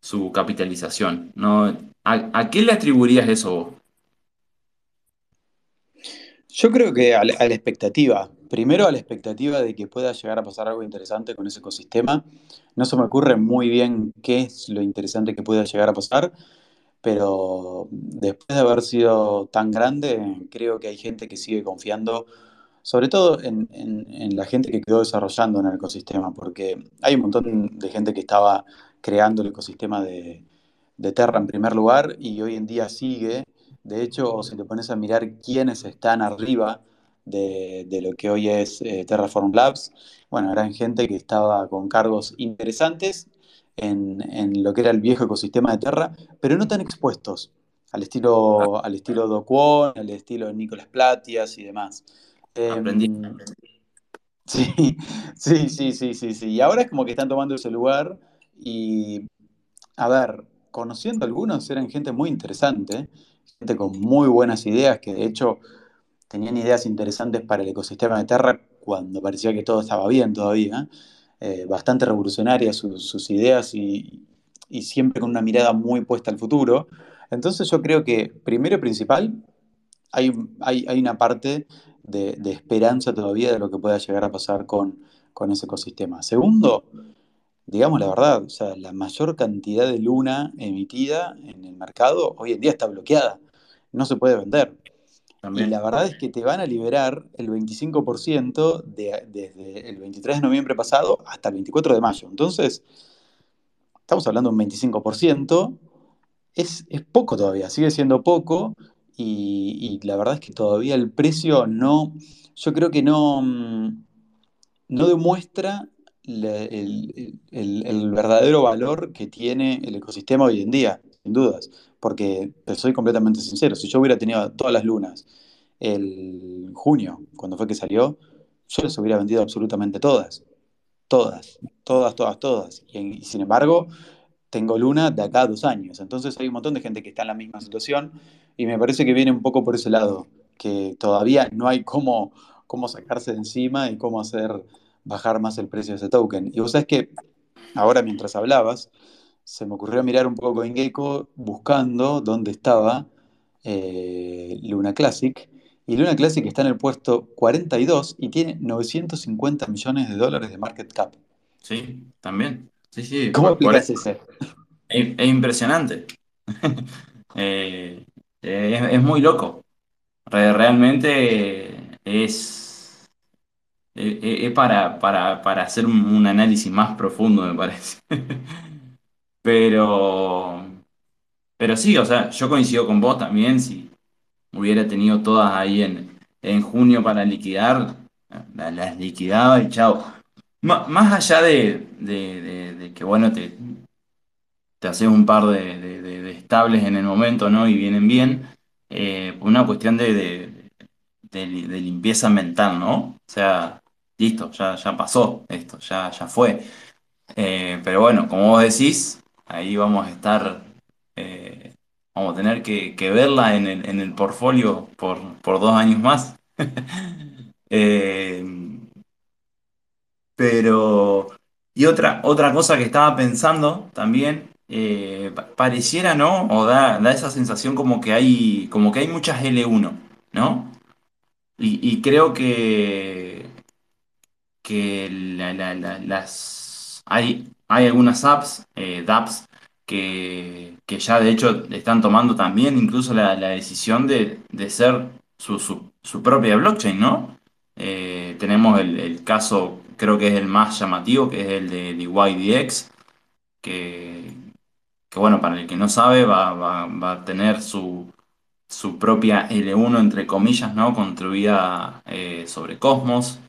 su, capitalización. ¿no? ¿A, ¿A, qué le atribuirías eso vos? Yo creo que a la, expectativa, primero a la expectativa de que pueda llegar a pasar algo interesante con ese ecosistema. No se me ocurre muy bien qué es lo interesante que pueda llegar a pasar, pero después de haber sido tan grande, creo que hay gente que sigue confiando, sobre todo en, la gente que quedó desarrollando en el ecosistema, porque hay un montón de gente que estaba creando el ecosistema de, Terra en primer lugar y hoy en día sigue. De hecho, si te pones a mirar quiénes están arriba de, lo que hoy es eh, Terraform Labs, bueno, eran gente que estaba con cargos interesantes en, lo que era el viejo ecosistema de Terra, pero no tan expuestos al estilo, al estilo Do Kwon, al estilo Nicolás Platias y demás. Aprendí. Em, sí, sí, sí, sí, sí, sí. Y ahora es como que están tomando ese lugar y, a ver, conociendo algunos, eran gente muy interesante gente con muy buenas ideas, que de hecho tenían ideas interesantes para el ecosistema de Terra cuando parecía que todo estaba bien todavía. Eh, bastante revolucionarias sus, ideas y, siempre con una mirada muy puesta al futuro. Entonces yo creo que, primero y principal, hay, hay, una parte de, esperanza todavía de lo que pueda llegar a pasar con, con ese ecosistema. Segundo, digamos la verdad, o sea, la mayor cantidad de luna emitida en el mercado hoy en día está bloqueada, no se puede vender. Y la verdad es que te van a liberar el 25% desde el 23 de noviembre pasado hasta el 24 de mayo. Entonces, estamos hablando de un 25%, es, es poco todavía, sigue siendo poco, y, y, la verdad es que todavía el precio no, yo creo que no, mm, no demuestra el, verdadero valor que tiene el ecosistema hoy en día, sin dudas. Porque, soy completamente sincero, si yo hubiera tenido todas las lunas el junio, cuando fue que salió, yo les hubiera vendido absolutamente todas. Todas, todas, todas, todas. Y, sin embargo, tengo luna de acá a dos años. Entonces hay un montón de gente que está en la misma situación y me parece que viene un poco por ese lado, que todavía no hay cómo, cómo sacarse de encima y cómo hacer bajar más el precio de ese token. Y vos sabés que ahora mientras hablabas, se me ocurrió mirar un poco CoinGecko buscando dónde estaba eh, Luna Classic. Y Luna Classic está en el puesto 42 y tiene 950 millones de dólares de market cap. Sí, también. Sí, sí, ¿Cómo por, eso. Es, es impresionante. Eh, es, es muy loco. Re- realmente es, es, para, para, para hacer un análisis más profundo, me parece. Pero, pero sí, o sea, yo coincido con vos también. Si hubiera tenido todas ahí en, en junio para liquidar, la- las liquidaba y chao. Ma- Más allá de, de- que, bueno, te, te haces un par de, estables en el momento, ¿no? Y vienen bien, eh, una cuestión de limpieza mental, ¿no? O sea, listo, ya, ya pasó esto, ya, ya fue. Eh, pero bueno, como vos decís, ahí vamos a estar, eh, vamos a tener que, verla en el, en el portfolio por, por dos años más. Eh, pero, y otra, otra cosa que estaba pensando también, eh, pa- pareciera, ¿no? O da, da esa sensación como que hay, como que hay muchas l uno ¿no? Y, y creo que, que la- las, hay, hay algunas apps, eh, dApps, que, que ya de hecho están tomando también incluso la, decisión de, de ser su, su- propia blockchain, ¿no? Eh, tenemos el, caso, creo que es el más llamativo, que es el de, de YDX, que, bueno, para el que no sabe, va, va- va a tener su, su propia l uno entre comillas, ¿no? Construida eh, sobre Cosmos.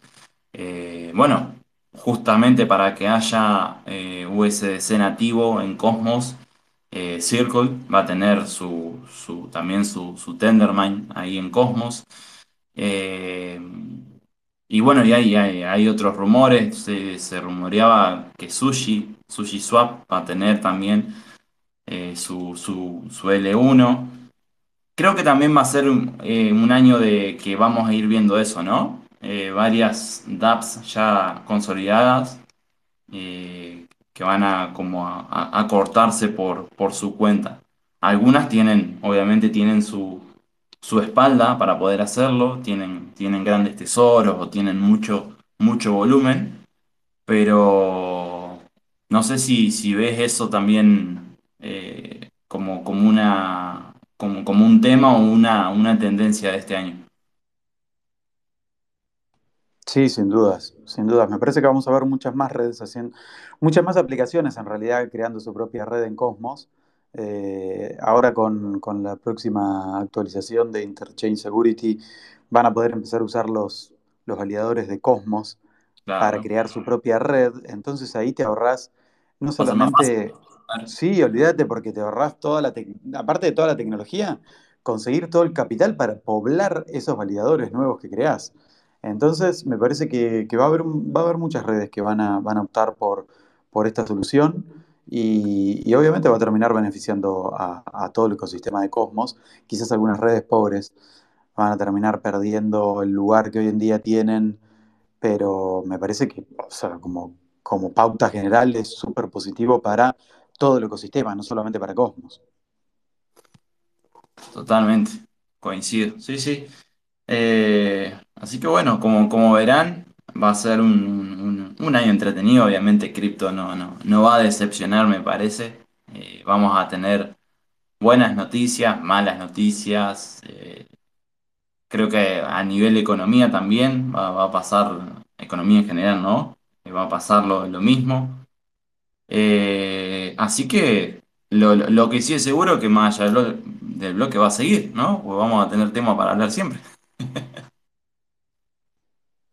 Eh, bueno, justamente para que haya eh, USDC nativo en Cosmos, eh, Circle va a tener su, su- también su, su Tendermine ahí en Cosmos. Eh, y bueno, y hay, hay, otros rumores, se, se rumoreaba que Sushi, Sushi Swap va a tener también su, su, su L1. Creo que también va a ser un año de que vamos a ir viendo eso, ¿no? Eh, varias dApps ya consolidadas eh, que van a como a, cortarse por, por su cuenta. Algunas tienen, obviamente tienen su, su espalda para poder hacerlo, tienen, tienen grandes tesoros o tienen mucho, mucho volumen, pero no sé si, si ves eso también eh, como, como una, como, como un tema o una, una tendencia de este año. Sí, sin dudas, sin dudas. Me parece que vamos a ver muchas más redes haciendo, muchas más aplicaciones en realidad creando su propia red en Cosmos. Eh, ahora con, con la próxima actualización de Interchain Security van a poder empezar a usar los, los validadores de Cosmos para crear su propia red. Entonces ahí te ahorrás no solamente, sí, olvídate porque te ahorrás toda la, aparte de toda la tecnología, conseguir todo el capital para poblar esos validadores nuevos que creás. Entonces, me parece que, va a haber, va a haber muchas redes que van a, van a optar por, por esta solución y, obviamente va a terminar beneficiando a, a todo el ecosistema de Cosmos. Quizás algunas redes pobres van a terminar perdiendo el lugar que hoy en día tienen, pero me parece que, o sea, como, como pauta general es súper positivo para todo el ecosistema, no solamente para Cosmos. Totalmente, coincido. Sí, sí. Eh, así que bueno, como, como verán, va a ser un, un- año entretenido. Obviamente, cripto no, no, no va a decepcionar, me parece. Eh, vamos a tener buenas noticias, malas noticias. eh, creo que a nivel economía también va, a pasar, economía en general, ¿no? Va a pasar lo, mismo. Así que lo, lo- que sí es seguro que más allá del bloque va a seguir, ¿no? Pues vamos a tener tema para hablar siempre.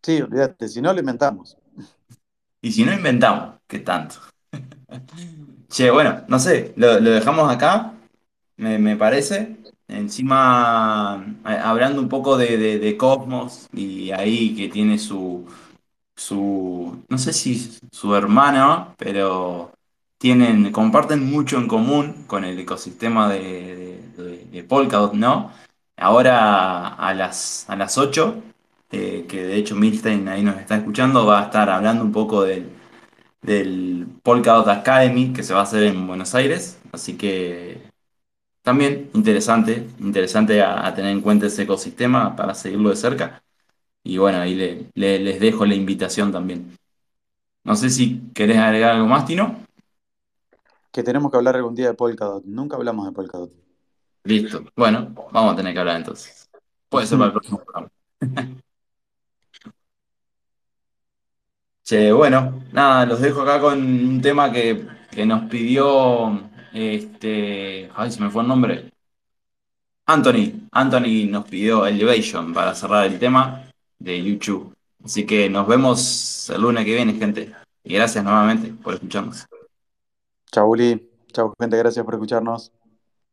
Sí, olvídate, si no lo inventamos. Y si no inventamos, ¿qué tanto? Che, bueno, no sé, lo, dejamos acá, me, parece. Encima, a- hablando un poco de, Cosmos y ahí que tiene su, su, no sé si su hermano, pero tienen, comparten mucho en común con el ecosistema de, de, de- de Polkadot, ¿no? Ahora a las, a las 8 eh, que de hecho Milstein ahí nos está escuchando, va a estar hablando un poco del, del Polkadot Academy que se va a hacer en Buenos Aires. Así que también interesante, interesante a, tener en cuenta ese ecosistema para seguirlo de cerca. Y bueno, ahí le- le- les dejo la invitación también. No sé si querés agregar algo más, Tino. Que tenemos que hablar algún día de Polkadot. Nunca hablamos de Polkadot. Listo. Bueno, vamos a tener que hablar entonces. Puede ser para el próximo programa. Che, bueno, nada, los dejo acá con un tema que, que nos pidió este. Ay, se me fue el nombre. Anthony. Anthony nos pidió Elevation para cerrar el tema de YouTube. Así que nos vemos el lunes que viene, gente. Y gracias nuevamente por escucharnos. Chau, Uli. Chau, gente. Gracias por escucharnos.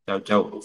Chau, chau.